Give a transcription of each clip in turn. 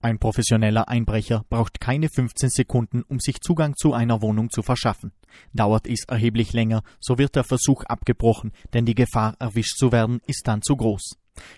Ein professioneller Einbrecher braucht keine 15 Sekunden, um sich Zugang zu einer Wohnung zu verschaffen. Dauert es erheblich länger, so wird der Versuch abgebrochen, denn die Gefahr, erwischt zu werden, ist dann zu groß.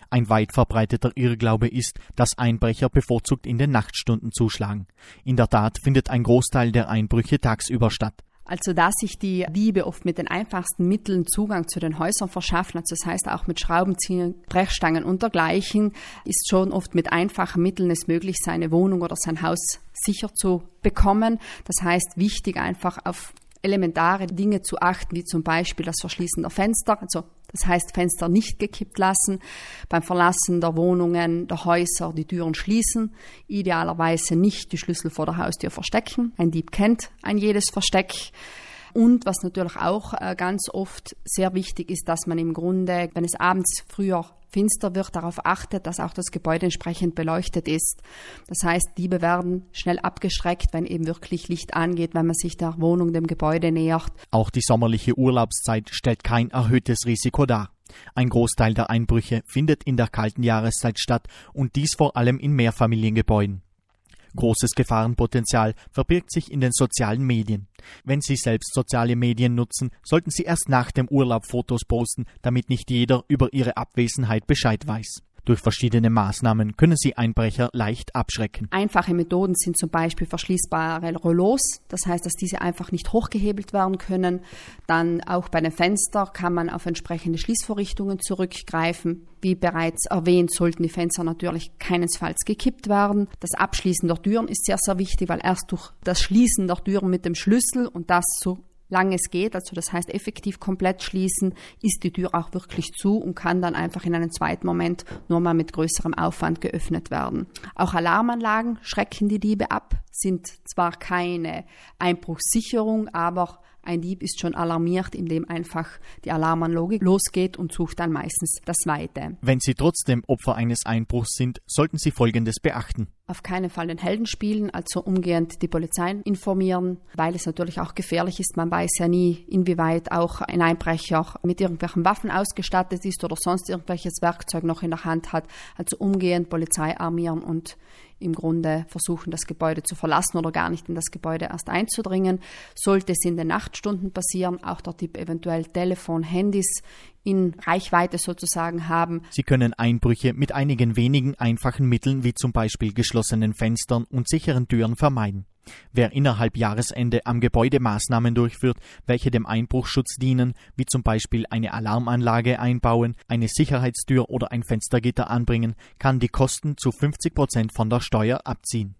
Ein weit verbreiteter Irrglaube ist, dass Einbrecher bevorzugt in den Nachtstunden zuschlagen. In der Tat findet ein Großteil der Einbrüche tagsüber statt. Also dass sich die Diebe oft mit den einfachsten Mitteln Zugang zu den Häusern verschaffen, also das heißt auch mit Schraubenzieher, Brechstangen und dergleichen, ist schon oft mit einfachen Mitteln es möglich, seine Wohnung oder sein Haus sicher zu bekommen. Das heißt, wichtig einfach auf elementare Dinge zu achten, wie zum Beispiel das Verschließen der Fenster, also das heißt Fenster nicht gekippt lassen, beim Verlassen der Wohnungen, der Häuser die Türen schließen, idealerweise nicht die Schlüssel vor der Haustür verstecken. Ein Dieb kennt ein jedes Versteck. Und was natürlich auch äh, ganz oft sehr wichtig ist, dass man im Grunde, wenn es abends früher finster wird, darauf achtet, dass auch das Gebäude entsprechend beleuchtet ist. Das heißt, Diebe werden schnell abgeschreckt, wenn eben wirklich Licht angeht, wenn man sich der Wohnung, dem Gebäude nähert. Auch die sommerliche Urlaubszeit stellt kein erhöhtes Risiko dar. Ein Großteil der Einbrüche findet in der kalten Jahreszeit statt und dies vor allem in Mehrfamiliengebäuden. Großes Gefahrenpotenzial verbirgt sich in den sozialen Medien. Wenn Sie selbst soziale Medien nutzen, sollten Sie erst nach dem Urlaub Fotos posten, damit nicht jeder über Ihre Abwesenheit Bescheid weiß. Durch verschiedene Maßnahmen können sie Einbrecher leicht abschrecken. Einfache Methoden sind zum Beispiel verschließbare Rollos, das heißt, dass diese einfach nicht hochgehebelt werden können. Dann auch bei den Fenstern kann man auf entsprechende Schließvorrichtungen zurückgreifen. Wie bereits erwähnt, sollten die Fenster natürlich keinesfalls gekippt werden. Das Abschließen der Türen ist sehr, sehr wichtig, weil erst durch das Schließen der Türen mit dem Schlüssel und das so lang es geht, also das heißt effektiv komplett schließen, ist die Tür auch wirklich zu und kann dann einfach in einem zweiten Moment nur mal mit größerem Aufwand geöffnet werden. Auch Alarmanlagen schrecken die Diebe ab, sind zwar keine Einbruchssicherung, aber ein Dieb ist schon alarmiert, indem einfach die Alarmanlage losgeht und sucht dann meistens das Weite. Wenn Sie trotzdem Opfer eines Einbruchs sind, sollten Sie Folgendes beachten. Auf keinen Fall den Helden spielen, also umgehend die Polizei informieren, weil es natürlich auch gefährlich ist. Man weiß ja nie, inwieweit auch ein Einbrecher mit irgendwelchen Waffen ausgestattet ist oder sonst irgendwelches Werkzeug noch in der Hand hat. Also umgehend Polizei armieren und im Grunde versuchen, das Gebäude zu verlassen oder gar nicht in das Gebäude erst einzudringen. Sollte es in den Nachtstunden passieren, auch der Tipp eventuell Telefon, Handys in Reichweite sozusagen haben. Sie können Einbrüche mit einigen wenigen einfachen Mitteln wie zum Beispiel geschlossenen Fenstern und sicheren Türen vermeiden. Wer innerhalb Jahresende am Gebäude Maßnahmen durchführt, welche dem Einbruchschutz dienen, wie zum Beispiel eine Alarmanlage einbauen, eine Sicherheitstür oder ein Fenstergitter anbringen, kann die Kosten zu 50 Prozent von der Steuer abziehen.